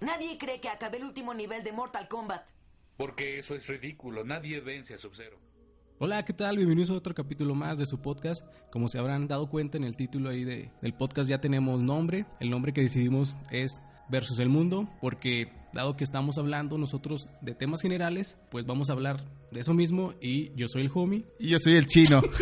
Nadie cree que acabé el último nivel de Mortal Kombat. Porque eso es ridículo. Nadie vence a Sub-Zero. Hola, ¿qué tal? Bienvenidos a otro capítulo más de su podcast. Como se habrán dado cuenta en el título ahí de, del podcast ya tenemos nombre. El nombre que decidimos es Versus el Mundo, porque dado que estamos hablando nosotros de temas generales, pues vamos a hablar de eso mismo y yo soy el homie. Y yo soy el chino.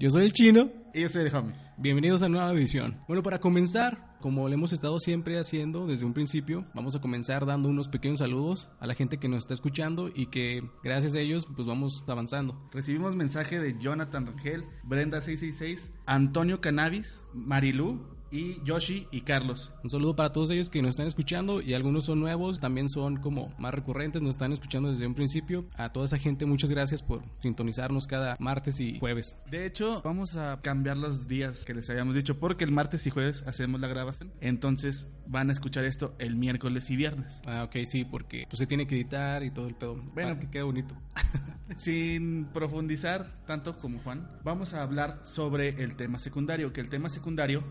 Yo soy el chino. Y yo soy el homie. Bienvenidos a Nueva Visión. Bueno, para comenzar, como lo hemos estado siempre haciendo desde un principio, vamos a comenzar dando unos pequeños saludos a la gente que nos está escuchando y que gracias a ellos pues vamos avanzando. Recibimos mensaje de Jonathan Rangel, Brenda666, Antonio Cannabis, Marilú, y Yoshi y Carlos. Un saludo para todos ellos que nos están escuchando y algunos son nuevos, también son como más recurrentes, nos están escuchando desde un principio. A toda esa gente muchas gracias por sintonizarnos cada martes y jueves. De hecho, vamos a cambiar los días que les habíamos dicho porque el martes y jueves hacemos la grabación. Entonces van a escuchar esto el miércoles y viernes. Ah, ok, sí, porque pues, se tiene que editar y todo el pedo. Bueno, que quede bonito. Sin profundizar tanto como Juan, vamos a hablar sobre el tema secundario, que el tema secundario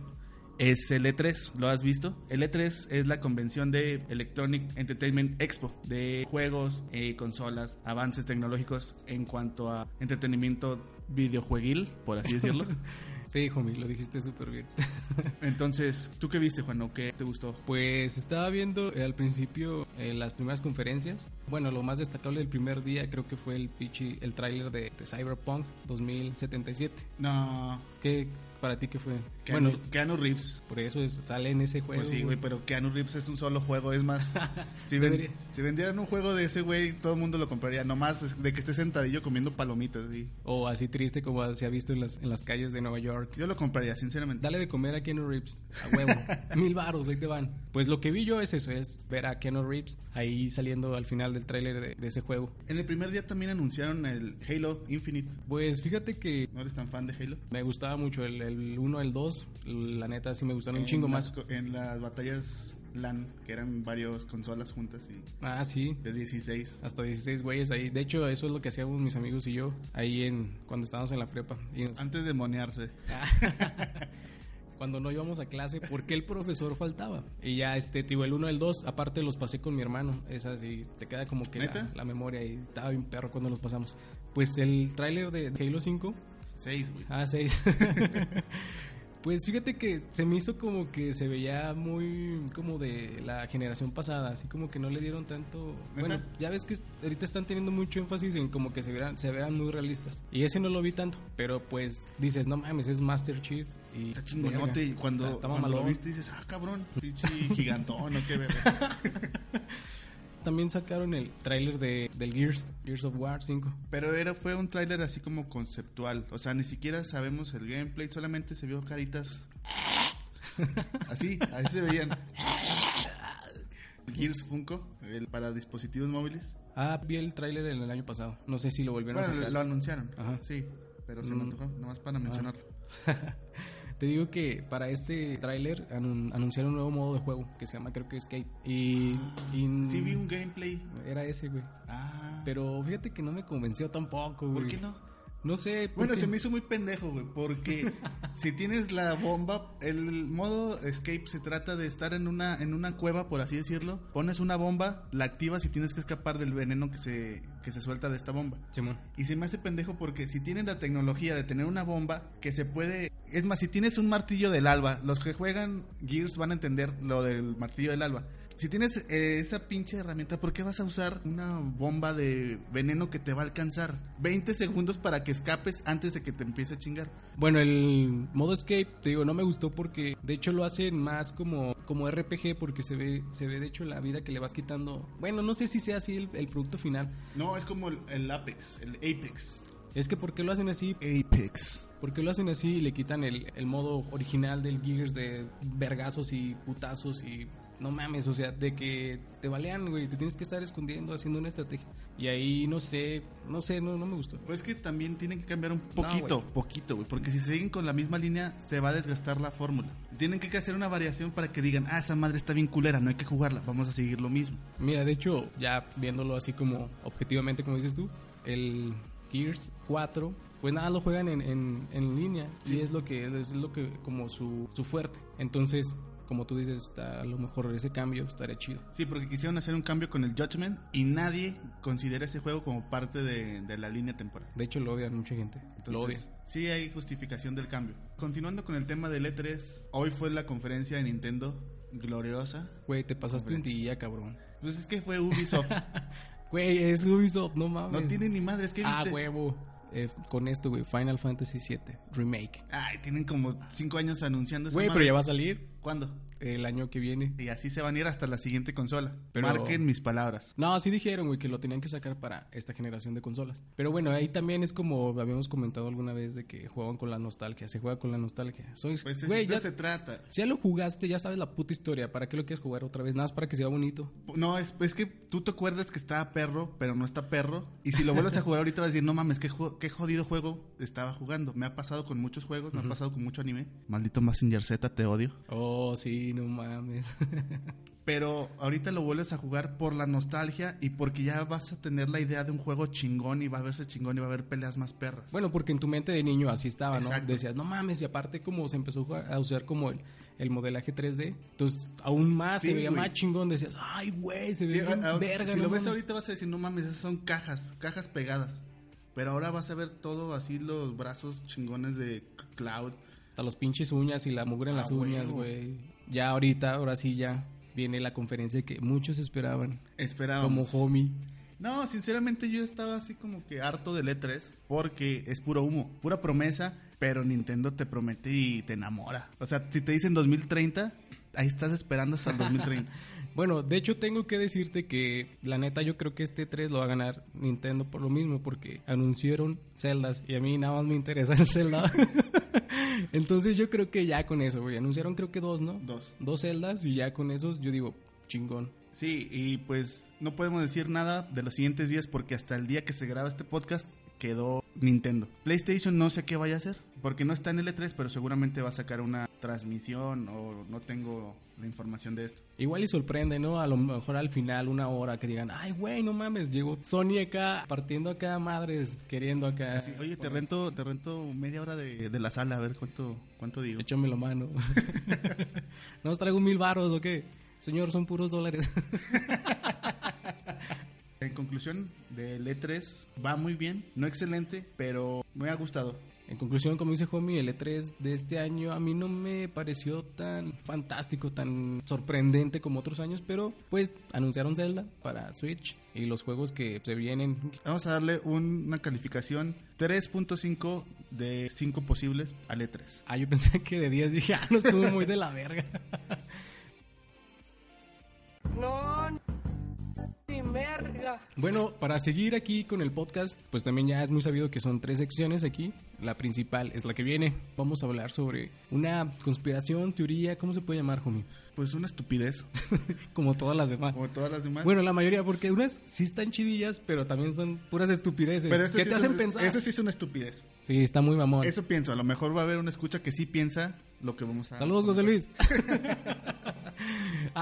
es el E3. ¿Lo has visto? El E3 es la convención de Electronic Entertainment Expo, de juegos, eh, consolas, avances tecnológicos en cuanto a entretenimiento videojueguil, por así decirlo. Sí, homie, lo dijiste súper bien. Entonces, ¿tú qué viste, Juan? ¿O qué te gustó? Pues estaba viendo eh, al principio eh, las primeras conferencias. Bueno, lo más destacable del primer día creo que fue el pichi, el tráiler de, de, Cyberpunk 2077. No. ¿Qué, para ti qué fue? Keanu, bueno, Keanu Reeves. Por eso es, sale en ese juego. Pues sí, güey, pero Keanu Reeves es un solo juego. Es más, si, ven, si, vendieran un juego de ese güey, todo el mundo lo compraría. Nomás de que esté sentadillo comiendo palomitas. ¿sí? O así triste como se ha visto en las, en las calles de Nueva York. Yo lo compraría, sinceramente. Dale de comer a Keanu Reeves. A huevo. Mil baros, ahí te van. Pues lo que vi yo es eso, es ver a Keanu Reeves ahí saliendo al final del tráiler de, de, ese juego. En el primer día también anunciaron el Halo Infinite. Pues fíjate que... ¿No eres tan fan de Halo? Me gustaba mucho el, el 1, el 2. La neta sí me gustaron en un chingo las, más. En las batallas LAN, que eran varias consolas juntas y... Ah, sí. De 16. Hasta 16 güeyes ahí. De hecho, eso es lo que hacíamos mis amigos y yo ahí en cuando estábamos en la prepa. Y nos... Antes de monearse. cuando no íbamos a clase, porque el profesor faltaba. Y ya, este, tío, el 1 el 2, aparte los pasé con mi hermano. Es así, te queda como que la, la, memoria y estaba bien perro cuando los pasamos. Pues el tráiler de Halo 5. 6, güey. Ah, 6. Pues fíjate que se me hizo como que se veía muy como de la generación pasada, así como que no le dieron tanto... Bueno, ya ves que ahorita están teniendo mucho énfasis en como que se vean, se vean muy realistas. Y ese no lo vi tanto, pero pues dices, no mames, es Master Chief y... Está chingonote y cuando, cuando lo viste dices, ah, cabrón, pinche gigantón, ¿no? Qué verga. también sacaron el tráiler de del Gears, Gears of War 5. Pero era fue un tráiler así como conceptual, o sea, ni siquiera sabemos el gameplay, solamente se vio caritas así, ahí se veían. Gears Funko, el para dispositivos móviles. Ah, vi el tráiler el, el año pasado. No sé si lo volvieron bueno, a sacar. Lo anunciaron. Ajá. Sí, pero se mm. me antojó, nomás para mencionarlo. Te digo que para este tráiler anun anunciaron un nuevo modo de juego que se llama creo que Escape. Y, y sí vi un gameplay. Era ese, güey. Ah. Pero fíjate que no me convenció tampoco, güey. ¿Por qué no? No sé. Bueno, se me hizo muy pendejo, güey, porque si tienes la bomba, el modo escape se trata de estar en una en una cueva, por así decirlo. Pones una bomba, la activas y tienes que escapar del veneno que se que se suelta de esta bomba. Simón. Y se me hace pendejo porque si tienes la tecnología de tener una bomba que se puede, es más, si tienes un martillo del alba, los que juegan Gears van a entender lo del martillo del alba si tienes eh, esa pinche herramienta, ¿por qué vas a usar una bomba de veneno que te va a alcanzar 20 segundos para que escapes antes de que te empiece a chingar? Bueno, el modo escape, te digo, no me gustó porque de hecho lo hacen más como, como RPG porque se ve, se ve de hecho la vida que le vas quitando. Bueno, no sé si sea así el, el producto final. No, es como el, el Apex, el Apex. Es que ¿por qué lo hacen así? Apex. ¿Por qué lo hacen así y le quitan el, el modo original del Gears de vergazos y putazos y no mames, o sea, de que te balean, güey, te tienes que estar escondiendo, haciendo una estrategia. Y ahí no sé, no sé, no, no me gustó. Pues que también tienen que cambiar un poquito, no, poquito, güey, porque si siguen con la misma línea se va a desgastar la fórmula. Tienen que hacer una variación para que digan, ah, esa madre está bien culera, no hay que jugarla, vamos a seguir lo mismo. Mira, de hecho, ya viéndolo así como objetivamente, como dices tú, el Gears 4 pues nada lo juegan en, en, en línea sí. y es lo que es lo que como su, su fuerte entonces como tú dices, está a lo mejor ese cambio estaría chido. Sí, porque quisieron hacer un cambio con el Judgment y nadie considera ese juego como parte de, de la línea temporal. De hecho, lo odian mucha gente. lo odian. Entonces, sí hay justificación del cambio. Continuando con el tema del E3, hoy fue la conferencia de Nintendo gloriosa. Güey, te pasaste un día, cabrón. Pues es que fue Ubisoft. Güey, es Ubisoft, no mames. no tiene ni madres, ¿qué Ah, viste? huevo. Eh, con esto, güey, Final Fantasy VII Remake. Ay, tienen como cinco años anunciando Güey, pero ya va a salir ¿Cuándo? El año que viene. Y así se van a ir hasta la siguiente consola. Pero- Marquen mis palabras. No, así dijeron, güey, que lo tenían que sacar para esta generación de consolas. Pero bueno, ahí también es como habíamos comentado alguna vez de que juegan con la nostalgia. Se juega con la nostalgia. Pues güey, ya, se trata. si ya lo jugaste, ya sabes la puta historia. ¿Para qué lo quieres jugar otra vez? Nada más para que sea bonito. No, es, es que tú te acuerdas que estaba perro, pero no está perro. Y si lo vuelves a jugar ahorita vas a decir, no mames, qué, qué jodido juego estaba jugando. Me ha pasado con muchos juegos, me ha pasado con mucho anime. Maldito Massinger Z, te odio. Oh, sí, no mames. Pero ahorita lo vuelves a jugar por la nostalgia y porque ya vas a tener la idea de un juego chingón y va a verse chingón y va a haber peleas más perras. bueno, porque en tu mente de niño así estaba, ¿no? Decías, no mames, y aparte como se empezó a usar como el, el modelaje 3D, entonces aún más Sí, se veía más chingón. Decías, ay, güey, se ve Sí, bien verga. si no lo ves mames". ahorita vas a decir, no mames, esas son cajas, cajas pegadas. Pero ahora vas a ver todo así, los brazos chingones de Cloud. Hasta los pinches uñas y la mugre en Ah, las uñas, güey. Ya ahorita, ahora sí ya viene la conferencia que muchos esperaban. Esperábamos. Como homie. No, sinceramente yo estaba así como que harto del E3 porque es puro humo, pura promesa, pero Nintendo te promete y te enamora. O sea, si te dicen 2030, ahí estás esperando hasta el 2030. Bueno, de hecho tengo que decirte que la neta yo creo que este 3 lo va a ganar Nintendo por lo mismo, porque anunciaron celdas y a mí nada más me interesa el Zelda. Entonces yo creo que ya con eso, güey. Anunciaron creo que dos, ¿no? Dos. Dos celdas y ya con esos yo digo, chingón. Sí, y pues no podemos decir nada de los siguientes días porque hasta el día que se graba este podcast quedó Nintendo. PlayStation no sé qué vaya a hacer, porque no está en L3, pero seguramente va a sacar una transmisión o no tengo la información de esto. Igual y sorprende, ¿no? A lo mejor al final, una hora, que digan, ay, güey, no mames, llegó Sony acá, partiendo acá madres, queriendo acá. Sí, oye, te rento, te rento media hora de, de la sala, a ver cuánto, cuánto digo. Échame la mano. ¿No os traigo mil baros o qué? Señor, son puros dólares. En conclusión, del E3 va muy bien, no excelente, pero me ha gustado. En conclusión, como dice Homie, el E3 de este año a mí no me pareció tan fantástico, tan sorprendente como otros años, pero pues anunciaron Zelda para Switch y los juegos que se vienen. Vamos a darle un- una calificación 3.5 de 5 posibles al E3. Ah, yo pensé que de 10 dije, ah, no estuvo muy de la verga. Bueno, para seguir aquí con el podcast, pues también ya es muy sabido que son tres secciones aquí. La principal es la que viene. Vamos a hablar sobre una conspiración, teoría, ¿cómo se puede llamar, homie? Pues una estupidez, Como todas las demás. como todas las demás. Bueno, la mayoría, porque unas sí están chidillas, pero también son puras estupideces. pero este ¿Qué sí te es hacen un- pensar? Ese sí es una estupidez. Sí, está muy mamón. Eso pienso, a lo mejor va a haber una escucha que sí piensa lo que vamos a... Saludos, José Luis.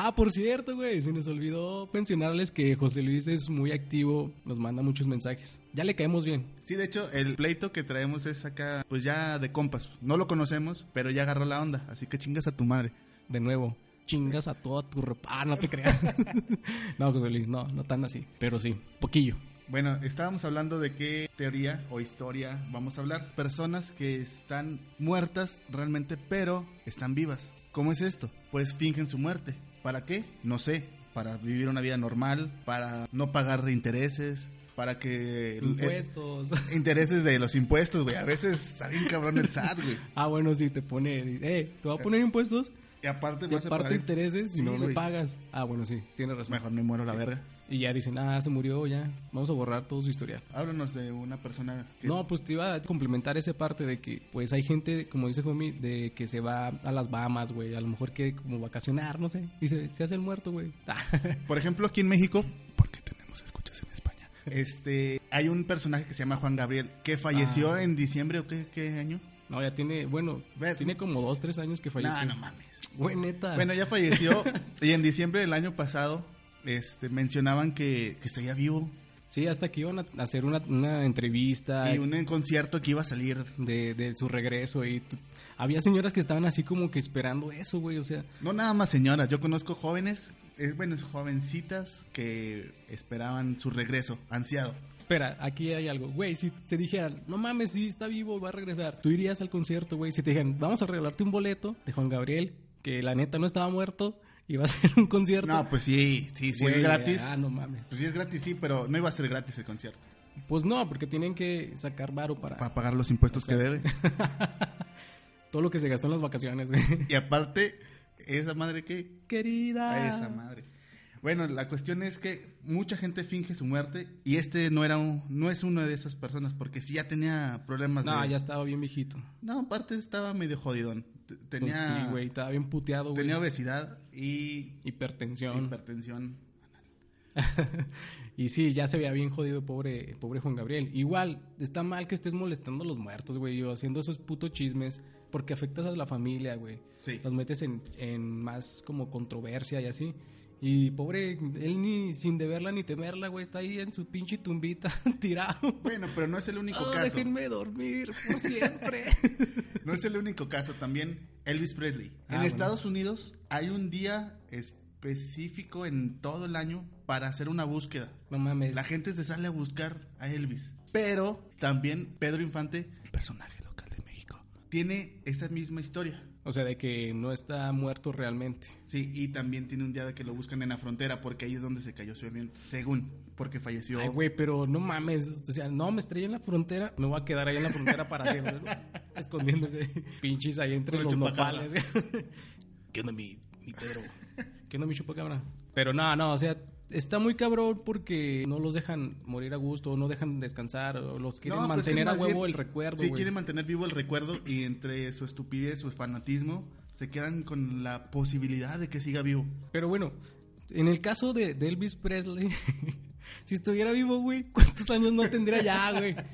ah, por cierto, güey, se nos olvidó mencionarles que José Luis es muy activo, nos manda muchos mensajes. Ya le caemos bien. Sí, de hecho, el pleito que traemos es acá, pues ya de compas. No lo conocemos, pero ya agarró la onda, así que chingas a tu madre. De nuevo, chingas a toda tu ropa. Ah, no te creas. no, José Luis, no, no tan así, pero sí, poquillo. Bueno, estábamos hablando de qué teoría o historia vamos a hablar. Personas que están muertas realmente, pero están vivas. ¿Cómo es esto? Pues fingen su muerte. ¿Para qué? No sé. Para vivir una vida normal, para no pagar intereses, para que... Impuestos. eh, intereses de los impuestos, güey. A veces está bien cabrón el SAT, güey. ah, bueno, sí, te pone, eh, te va a poner impuestos Y aparte y aparte intereses Sí, no me pagas. Ah, bueno, sí, tienes razón. Mejor me muero la verga. Y ya dicen, ah, se murió, ya, vamos a borrar todo su historial. Háblanos de una persona que... No, pues te iba a complementar esa parte de que, pues hay gente, como dice Fomi, de que se va a las Bahamas, güey, a lo mejor que como vacacionar, no sé, y se, se hace el muerto, güey. Por ejemplo, aquí en México, porque tenemos escuchas en España, este, hay un personaje que se llama Juan Gabriel, que falleció Ah. en diciembre o qué, qué año. no, ya tiene, bueno, Ve- tiene como dos, tres años que falleció. No, no mames. Güey, neta. Bueno, ya falleció y en diciembre del año pasado este, mencionaban que, que estaría vivo Sí, hasta que iban a hacer una, una entrevista. Y un concierto que iba a salir. De, de su regreso. Y había señoras que estaban así como que esperando eso, güey. O sea, No nada más señoras, yo conozco jóvenes, eh, bueno, jovencitas que esperaban su regreso, ansiado. espera, aquí hay algo. Güey, si te dijeran, no mames, sí está vivo, va a regresar. Tú irías al concierto, güey. Si te dijeran, vamos a regalarte un boleto de Juan Gabriel, que la neta no estaba muerto, y va a ser un concierto. No, pues sí, sí, sí Güey, es gratis. Ah, no mames. Pues sí es gratis, sí, pero no iba a ser gratis el concierto. Pues no, porque tienen que sacar varo para Para pagar los impuestos que debe. todo lo que se gastó en las vacaciones, güey. Y aparte, esa madre que... Querida. Esa madre. Bueno, la cuestión es que mucha gente finge su muerte y este no era un- no es una de esas personas porque sí ya tenía problemas No, de... ya estaba bien viejito. No, aparte estaba medio jodidón. Pues Tenía, sí, güey, estaba bien puteado, güey. tenía obesidad y Hipertensión. hipertensión. y sí, ya se veía bien jodido, pobre, pobre Juan Gabriel. Igual, está mal que estés molestando a los muertos, güey, o haciendo esos putos chismes, porque afectas a la familia, güey. Sí. Los metes en, en más como controversia y así. Y pobre, él ni sin deberla ni temerla, güey, está ahí en su pinche tumbita tirado. Bueno, pero no es el único Oh, caso. déjenme dormir por siempre. No es el único caso, también Elvis Presley. Ah, en bueno. Estados Unidos hay un día específico en todo el año para hacer una búsqueda. no mames. La gente se sale a buscar a Elvis. Pero también Pedro Infante, personaje local de México, tiene esa misma historia. O sea, de que no está muerto realmente. Sí, y también tiene un día de que lo buscan en la frontera porque ahí es donde se cayó su avión, según, porque falleció. Ay, güey, pero no mames. O sea, no, me estrellé en la frontera. Me voy a quedar ahí en la frontera para siempre. ¿no? Escondiéndose. Pinches ahí entre Con los nopales. ¿Qué onda, mi, mi Pedro? ¿Qué onda, mi chupacabra? Pero no, no, o sea, está muy cabrón porque no los dejan morir a gusto, no dejan descansar, los quieren No, pues es que mantener a más huevo bien- el recuerdo, Sí, quieren mantener vivo el recuerdo y entre su estupidez, su fanatismo, se quedan con la posibilidad de que siga vivo. Pero bueno, en el caso de, de Elvis Presley, si estuviera vivo, güey, ¿cuántos años no tendría ya, güey?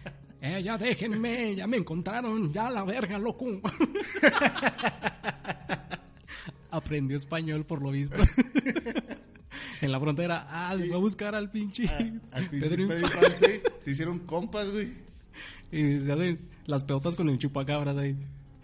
Eh, ya déjenme, ya me encontraron, ya la verga, loco. Aprendió español por lo visto. En la frontera, ah, se fue a buscar al pinche Ah, Al pinche Pedro Pedro. Infante, se hicieron compas, güey. Y se hacen las pelotas con el chupacabras ahí.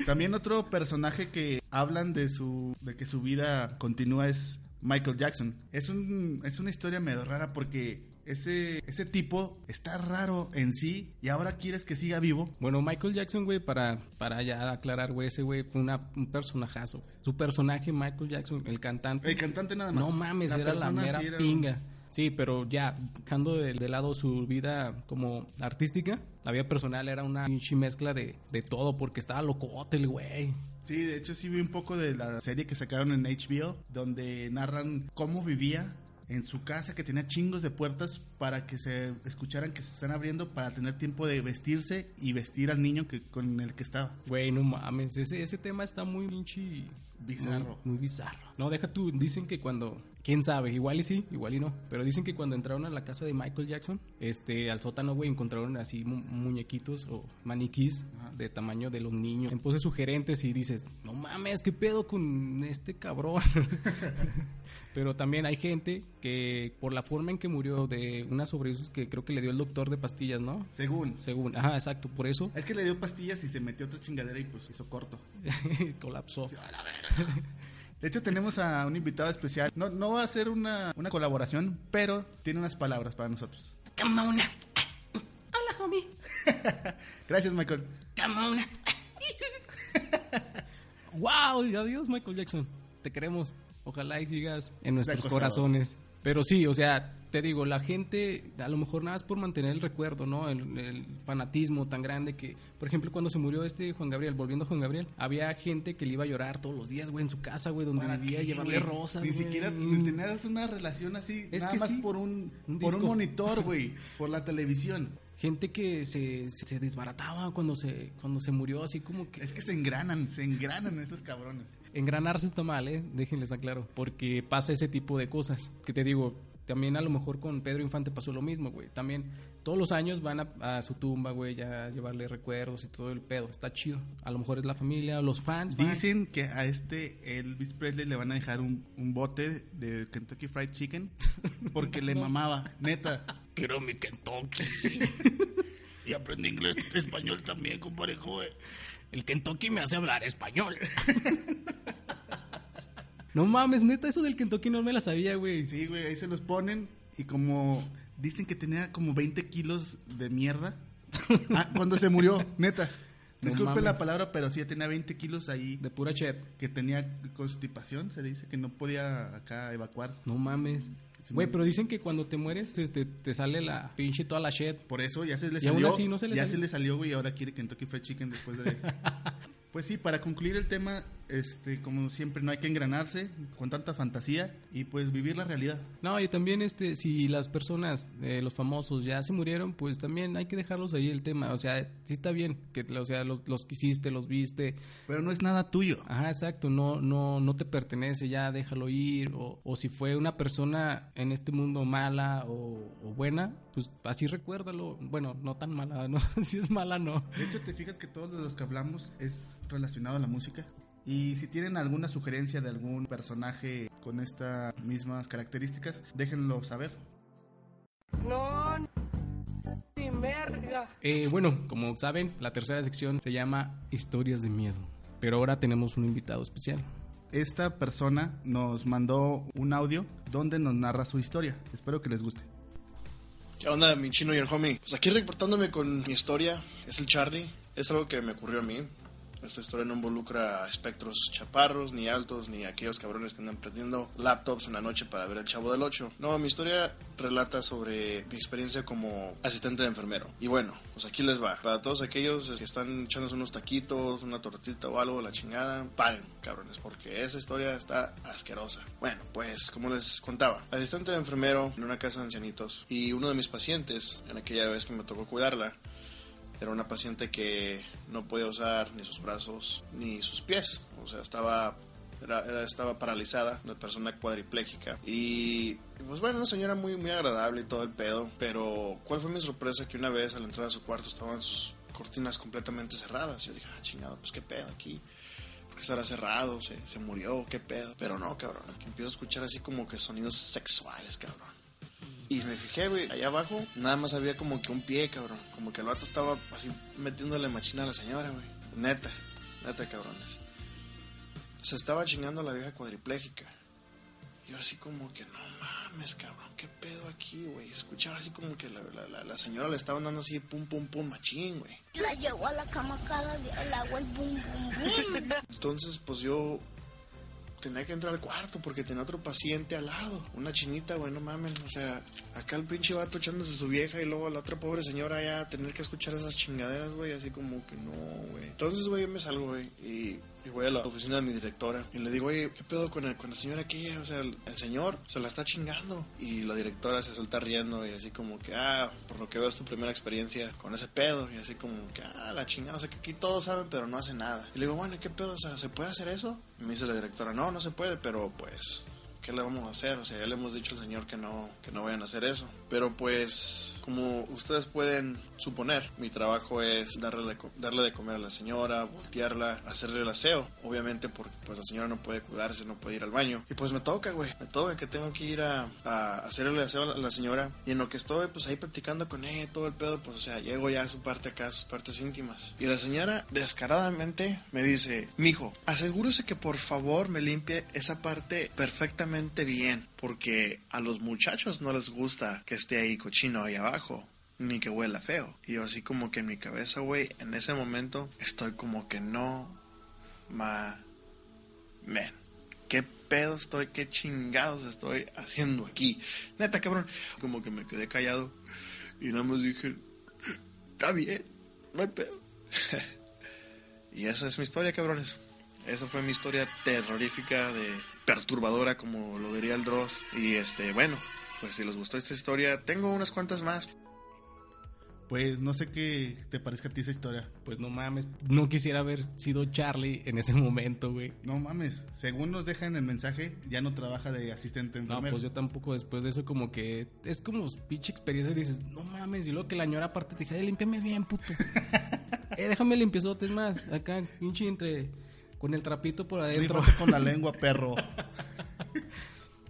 También otro personaje que hablan de su de que su vida continúa es Michael Jackson. Es un es una historia medio rara porque ese ese tipo está raro en sí y ahora quieres que siga vivo. Bueno, Michael Jackson, güey, para, para ya aclarar, güey, ese güey fue una, un personajazo. Su personaje, Michael Jackson, el cantante. El cantante nada más. No mames, era la mera sí era- pinga. Sí, pero ya, dejando de, de lado su vida como artística, la vida personal era una pinche mezcla de, de todo, porque estaba locote el güey. Sí, de hecho sí vi un poco de la serie que sacaron en HBO, donde narran cómo vivía en su casa, que tenía chingos de puertas para que se escucharan que se están abriendo para tener tiempo de vestirse y vestir al niño que con el que estaba. Güey, no mames, ese, ese tema está muy pinche... Bizarro. Muy, muy bizarro. No, deja tú, dicen que cuando... Quién sabe, igual y sí, igual y no. Pero dicen que cuando entraron a la casa de Michael Jackson, este, al sótano, güey, encontraron así mu- muñequitos o maniquís de tamaño de los niños. En poses sugerentes y dices, no mames, ¿qué pedo con este cabrón? Pero también hay gente que por la forma en que murió de una sobredosis que creo que le dio el doctor de pastillas, ¿no? Según. Según, ajá, exacto, por eso Es que le dio pastillas y se metió otra chingadera y pues hizo corto. colapsó. De hecho, tenemos a un invitado especial. No, no va a ser una, una colaboración, pero tiene unas palabras para nosotros. Camona. Hola, homie. Gracias, Michael. Camona. ¡Wow! Y adiós, Michael Jackson. Te queremos. Ojalá y sigas en nuestros corazones. Pero sí, o sea, te digo, la gente, a lo mejor nada más por mantener el recuerdo, ¿no? El, el fanatismo tan grande que, por ejemplo, cuando se murió este Juan Gabriel, volviendo a Juan Gabriel, había gente que le iba a llorar todos los días, güey, en su casa, güey, donde ¿Para vivía, qué, llevarle güey? rosas. Ni güey. siquiera Mm. tenías una relación así, Es nada que más sí. por un, Un por un monitor, güey, por la televisión. Gente que se, se, se desbarataba cuando se, cuando se murió, así como que... Es que se engranan, se engranan esos cabrones. Engranarse está mal, ¿eh? Déjenles aclaro. Porque pasa ese tipo de cosas. Que te digo, también a lo mejor con Pedro Infante pasó lo mismo, güey. También todos los años van a, a su tumba, güey, ya a llevarle recuerdos y todo el pedo. Está chido. A lo mejor es la familia, los fans. fans. Dicen que a este Elvis Presley le van a dejar un, un bote de Kentucky Fried Chicken porque le mamaba, neta. Quiero mi Kentucky. Y aprendí inglés, español también, compadre, joder. El Kentucky me hace hablar español. no mames, neta, eso del Kentucky no me la sabía, güey. Sí, güey, ahí se los ponen y como dicen que tenía como 20 kilos de mierda. Ah, cuando se murió, neta. No Disculpe mames. la palabra, pero sí tenía 20 kilos ahí De pura chet. que tenía constipación, se le dice que no podía acá evacuar. No mames. Güey, pero dicen que cuando te mueres, este, te sale la pinche toda la shit. Por eso ya se le Y aún salió. así no se le ya salió. se le salió, güey, y ahora quiere Kentucky Fried Chicken después de. pues sí, para concluir el tema, este, como siempre, no hay que engranarse con tanta fantasía y pues vivir la realidad. No, y también este, si las personas, eh, los famosos ya se murieron, pues también hay que dejarlos ahí el tema. O sea, sí está bien, que o sea, los, los quisiste, los viste. Pero no es nada tuyo. Ajá, exacto, no, no, no te pertenece, ya déjalo ir. O, o si fue una persona en este mundo mala o, o buena, pues así recuérdalo. Bueno, no tan mala, ¿no? si es mala, no. De hecho, te fijas que todos los que hablamos es relacionado a la música. Y si tienen alguna sugerencia de algún personaje con estas mismas características, déjenlo saber. No, ni merga. Eh, bueno, como saben, la tercera sección se llama Historias de Miedo. Pero ahora tenemos un invitado especial. Esta persona nos mandó un audio donde nos narra su historia. Espero que les guste. ¿Qué onda, mi chino y el homie? Pues aquí reportándome con mi historia, es el Charlie. Es algo que me ocurrió a mí. Esta historia no involucra espectros chaparros, ni altos, ni aquellos cabrones que andan prendiendo laptops en la noche para ver el chavo del 8. No, mi historia relata sobre mi experiencia como asistente de enfermero. Y bueno, pues aquí les va. Para todos aquellos que están echándose unos taquitos, una tortita o algo, la chingada, paren, cabrones, porque esa historia está asquerosa. Bueno, pues como les contaba, asistente de enfermero en una casa de ancianitos y uno de mis pacientes, en aquella vez que me tocó cuidarla, era una paciente que no podía usar ni sus brazos ni sus pies. O sea, estaba, estaba paralizada, una persona cuadripléjica. Y pues bueno, una señora muy, muy agradable y todo el pedo. Pero ¿cuál fue mi sorpresa? Que una vez al entrar a su cuarto estaban sus cortinas completamente cerradas. Yo dije, ah, chingado, pues qué pedo aquí. Porque estará cerrado, se, se murió, qué pedo. Pero no, cabrón, que empiezo a escuchar así como que sonidos sexuales, cabrón. Y me fijé, güey, allá abajo nada más había como que un pie, cabrón. Como que el vato estaba así metiéndole machina a la señora, güey. Neta, neta, cabrones. Se estaba chingando a la vieja cuadriplégica. Y yo así como que, no mames, cabrón, qué pedo aquí, güey. Escuchaba así como que la, la- la- la señora le estaban dando así pum, pum, pum, machín, güey. La llevo a la cama cada día, le hago el bum bum bum. Entonces, pues yo tenía que entrar al cuarto porque tenía otro paciente al lado. Una chinita, güey, no mames. O sea, acá el pinche vato echándose su vieja y luego la otra pobre señora ya tener que escuchar esas chingaderas, güey. Así como que no, güey. Entonces, güey, yo me salgo, güey. Y, y voy a la oficina de mi directora. Y le digo, oye, ¿qué pedo con, el, con la señora aquí? O sea, el, señor se la está chingando. Y la directora se suelta riendo y así como que, ah, por lo que veo es tu primera experiencia con ese pedo. Y así como que, ah, la chingada. O sea, que aquí todos saben, pero no hacen nada. Y le digo, bueno, ¿qué pedo? O sea, ¿se puede hacer eso? Y me dice la directora, no, no se puede, pero pues... ¿Qué le vamos a hacer? O sea, ya le hemos dicho al señor que no, que no vayan a hacer eso. Pero pues, como ustedes pueden suponer, mi trabajo es darle darle de comer a la señora, voltearla, hacerle el aseo. Obviamente porque pues la señora no puede cuidarse, no puede ir al baño. Y pues me toca, güey. Me toca que tengo que ir a, a hacerle el aseo a la señora. Y en lo que estoy, pues ahí practicando con ella, todo el pedo, pues o sea, llego ya a su parte acá, a sus partes íntimas. Y la señora descaradamente me dice, mijo, asegúrese que por favor me limpie esa parte perfectamente bien, porque a los muchachos no les gusta que esté ahí cochino ahí abajo. Ni que huela feo. Y yo así como que en mi cabeza, güey, en ese momento estoy como que no, ma, men. ¿Qué pedo estoy? ¿Qué chingados estoy haciendo aquí? Neta, cabrón. Como que me quedé callado y nada más dije, está bien, no hay pedo. y esa es mi historia, cabrones. Esa fue mi historia terrorífica, de perturbadora, como lo diría el Dross. Y este, bueno, pues si les gustó esta historia, tengo unas cuantas más. Pues no sé qué te parezca a ti esa historia. Pues no mames, no quisiera haber sido Charlie en ese momento, güey. No mames, según nos dejan el mensaje, ya no trabaja de asistente No, enfermero. pues yo tampoco después de eso como que es como pinche experiencia dices, no mames, y luego que la ñora aparte te dije, "Ay, límpiame bien, puto. eh, déjame limpiazote, es más, acá pinche entre con el trapito por adentro. Rífate con la lengua, perro.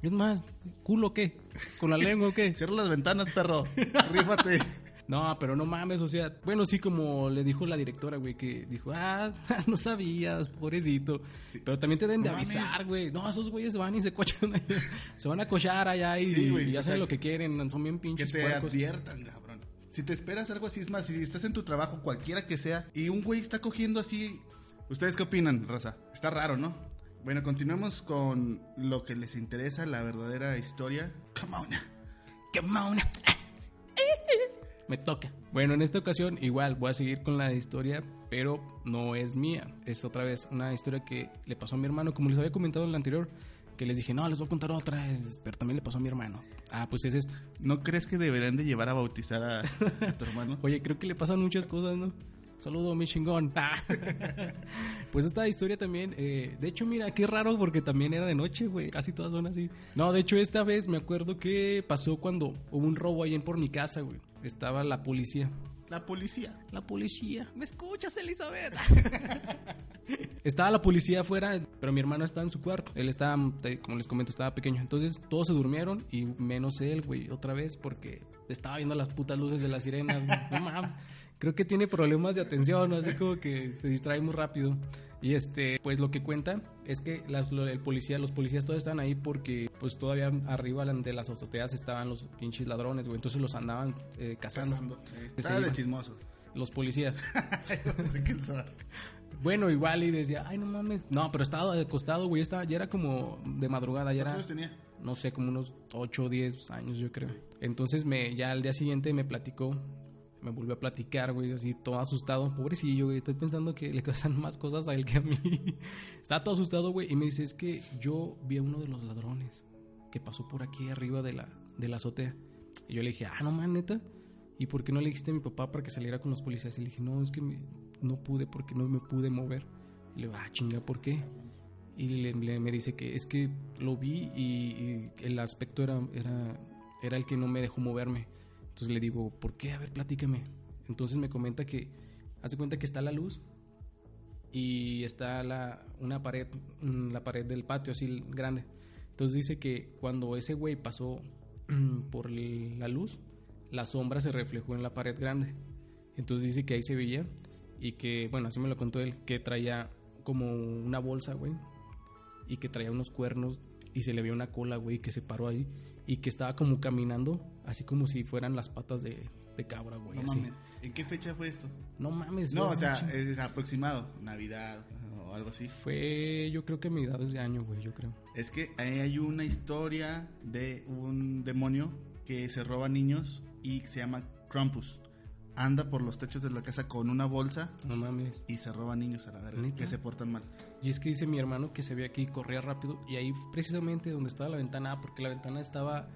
Es más, ¿culo qué? ¿Con la lengua o qué? Cierra las ventanas, perro. Rífate. No, pero no mames, o sea, bueno, sí, como le dijo la directora, güey, que dijo, ah, no sabías, pobrecito. Pero también te deben de No avisar, güey. No, esos güeyes se van y se cochan allá. Se van a cochar allá y, Sí, güey, y hacen lo que quieren, son bien Que pinches te puercos. adviertan, cabrón. Si te esperas algo así, es más, si estás en tu trabajo, cualquiera que sea, y un güey está cogiendo así. ¿Ustedes qué opinan, raza? Está raro, ¿no? Bueno, continuemos con lo que les interesa, la verdadera historia. Come on. ¡Qué mauna! Me toca. Bueno, en esta ocasión igual voy a seguir con la historia, pero no es mía. Es otra vez una historia que le pasó a mi hermano, como les había comentado en la anterior, que les dije, no, les voy a contar otra, pero también le pasó a mi hermano. Ah, pues es esta. ¿No crees que deberían de llevar a bautizar a, a tu hermano? Oye, creo que le pasan muchas cosas, ¿no? Saludo, mi chingón. Ah. pues esta historia también, eh, de hecho, mira, qué raro porque también era de noche, güey. Casi todas son así. No, de hecho, esta vez me acuerdo que pasó cuando hubo un robo ahí en por mi casa, güey. Estaba la policía. La policía. La policía. ¿Me escuchas, Elizabeth? estaba la policía afuera, pero mi hermano estaba en su cuarto. Él estaba, como les comento, estaba pequeño. Entonces todos se durmieron y menos él, güey, otra vez porque estaba viendo las putas luces de las sirenas. güey. No mames. Creo que tiene problemas de atención, así como que se distrae muy rápido. Y este, pues lo que cuenta es que las, el policía, los policías todos están ahí porque pues todavía arriba de las azoteas estaban los pinches ladrones, güey. Entonces los andaban eh, cazando. Cazando. Chismoso. Los policías. Bueno, igual y decía, ay, no mames. No, pero estaba acostado, güey. Estaba, ya era como de madrugada, ya era, ¿Cuántos años tenía? no sé, como unos 8 o 10 años, yo creo. Entonces, me, ya al día siguiente me platicó, me volvió a platicar, güey, así todo asustado. Pobrecillo, güey. Estoy pensando que le pasan más cosas a él que a mí. Estaba todo asustado, güey. Y me dice, es que yo vi a uno de los ladrones que pasó por aquí arriba de la, de la azotea. Y yo le dije, ah, no, man, neta. ¿Y por qué no le dijiste a mi papá para que saliera con los policías? Y le dije, no, es que me- no pude porque no me pude mover. Y le digo, ah, chinga, ¿por qué? Y le, le- me dice que es que lo vi y, y el aspecto era, era, era el que no me dejó moverme. Entonces le digo, ¿por qué? A ver, platícame. Entonces me comenta que, hace cuenta que está la luz y está la, una pared, mm, la pared del patio así grande. Entonces dice que cuando ese güey pasó mm, por la luz, la sombra se reflejó en la pared grande. Entonces dice que ahí se veía y que, bueno, así me lo contó él, que traía como una bolsa, güey, y que traía unos cuernos y se le veía una cola, güey, que se paró ahí y que estaba como caminando, así como si fueran las patas de, de cabra, güey. No así. mames. ¿En qué fecha fue esto? No mames. No, o sea, es aproximado. Navidad o algo así. Fue, yo creo que edad de año, güey, yo creo. Es que ahí hay una historia de un demonio que se roba niños y se llama Krampus. Anda por los techos de la casa con una bolsa No mames. y se roba niños a la verga, ¿Neta? que se portan mal. Y es que dice mi hermano que se ve aquí, corría rápido. Y ahí precisamente donde estaba la ventana, porque la ventana estaba,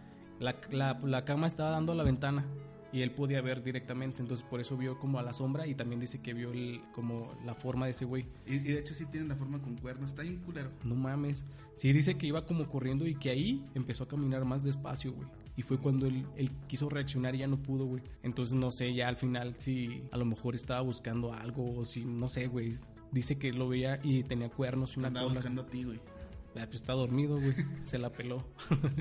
la, la, la cama estaba dando a la ventana. Y él podía ver directamente, entonces por eso vio como a la sombra y también dice que vio el- como la forma de ese güey. Y, y de hecho sí tienen la forma con cuernos, está bien culero. No mames. Sí, dice que iba como corriendo y que ahí empezó a caminar más despacio, güey. Y fue cuando él, él quiso reaccionar y ya no pudo, güey. Entonces no sé ya al final si a lo mejor estaba buscando algo o si, no sé, güey. Dice que lo veía y tenía cuernos y una Andaba cola. buscando a ti, güey. Ah, pues está dormido, güey. Se la peló.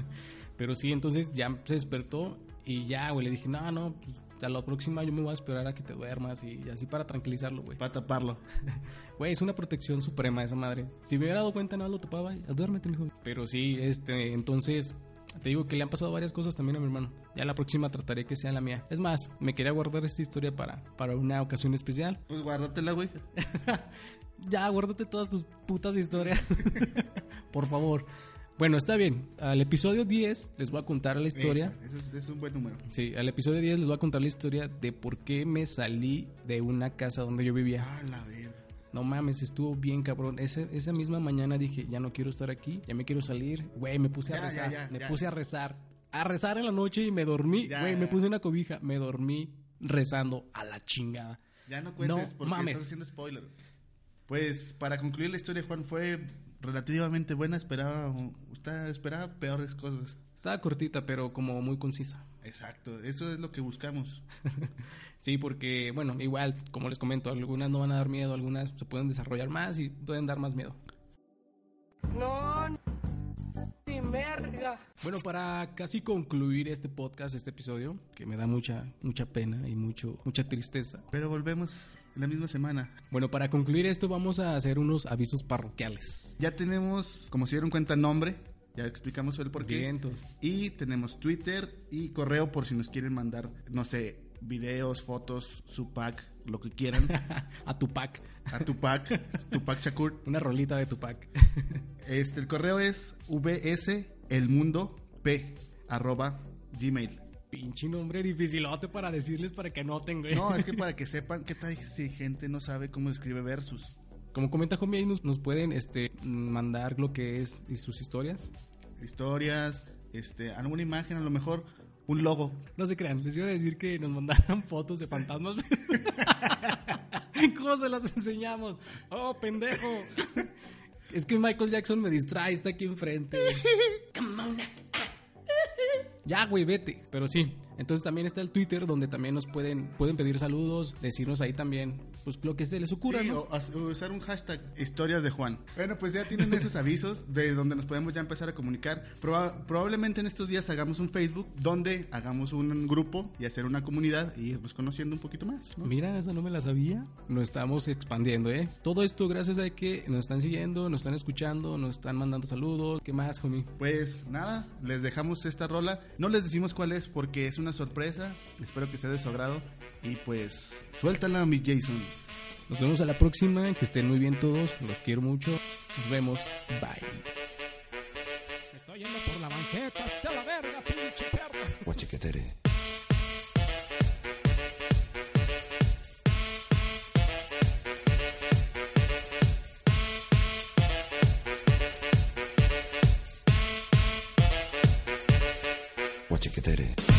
Pero sí, entonces ya se despertó y ya, güey, le dije, no, no, pues, a la próxima yo me voy a esperar a que te duermas y así para tranquilizarlo, güey. Para taparlo. Güey, es una protección suprema esa madre. Si me hubiera dado cuenta, no lo tapaba. Duérmete, mijo. Pero sí, este, entonces, te digo que le han pasado varias cosas también a mi hermano. Ya la próxima trataré que sea la mía. Es más, me quería guardar esta historia para, para una ocasión especial. Pues guárdatela, güey. Ya, guárdate todas tus putas historias. Por favor. Bueno, está bien. Al episodio 10 les voy a contar la historia. Esa, ese es, es un buen número. Sí, al episodio 10 les voy a contar la historia de por qué me salí de una casa donde yo vivía. Ah, la verga. No mames, estuvo bien cabrón. Ese- esa misma mañana dije, ya no quiero estar aquí, ya me quiero salir. Güey, me puse a Ya, rezar. ya, ya, me puse a rezar. A rezar en la noche y me dormí. Güey, me puse una cobija, me dormí rezando a la chingada. Ya no cuentes No porque mames. estás haciendo spoiler. Pues para concluir la historia, Juan, fue relativamente buena. Esperaba, usted esperaba peores cosas. Estaba cortita, pero como muy concisa. Exacto, eso es lo que buscamos. Sí, porque, bueno, igual, como les comento, algunas no van a dar miedo, algunas se pueden desarrollar más y pueden dar más miedo. No, ni merga. merga. Bueno, para casi concluir este podcast, este episodio, que me da mucha, mucha pena y mucho, mucha tristeza. Pero volvemos la misma semana. Bueno, para concluir esto vamos a hacer unos avisos parroquiales. Ya tenemos, como se dieron cuenta, nombre. Ya explicamos el porqué. Vientos. Y tenemos Twitter y correo por si nos quieren mandar, no sé, videos, fotos, su pack, lo que quieran. a Tupac. A Tupac, Tupac Shakur. Una rolita de Tupac. Este, el correo es vselmundop arroba gmail. Pinche nombre dificilote para decirles para que anoten, güey. No, es que para que sepan qué tal si gente no sabe cómo escribe versus. Como comenta Homie, ahí nos, nos pueden este, mandar lo que es y sus historias. Historias, este, alguna imagen, a lo mejor un logo. No se crean, les iba a decir que nos mandaran fotos de fantasmas. ¿Cómo se las enseñamos? ¡Oh, pendejo! Es que Michael Jackson me distrae, está aquí enfrente. Come on. Ya, güey, vete. Pero sí, entonces también está el Twitter donde también nos pueden, pueden pedir saludos, decirnos ahí también, pues lo que se les ocurra, Sí, ¿no? o, usar un hashtag historias de Juan. Bueno, pues ya tienen esos avisos de donde nos podemos ya empezar a comunicar. Proba- probablemente en estos días hagamos un Facebook donde hagamos un grupo y hacer una comunidad y irnos conociendo un poquito más. ¿no? Mira, esa no me la sabía. Nos estamos expandiendo, ¿eh? Todo esto gracias a que nos están siguiendo, nos están escuchando, nos están mandando saludos. ¿Qué más, homie? Pues nada, les dejamos esta rola. No les decimos cuál es porque es una sorpresa. Espero que sea de su agrado. Y pues suéltala, mi Jason. Nos vemos a la próxima. Que estén muy bien todos. Los quiero mucho. Nos vemos. Bye. Me estoy yendo por la banqueta hasta la verga, pinche perro. Guachiquetere. Guachiquetere.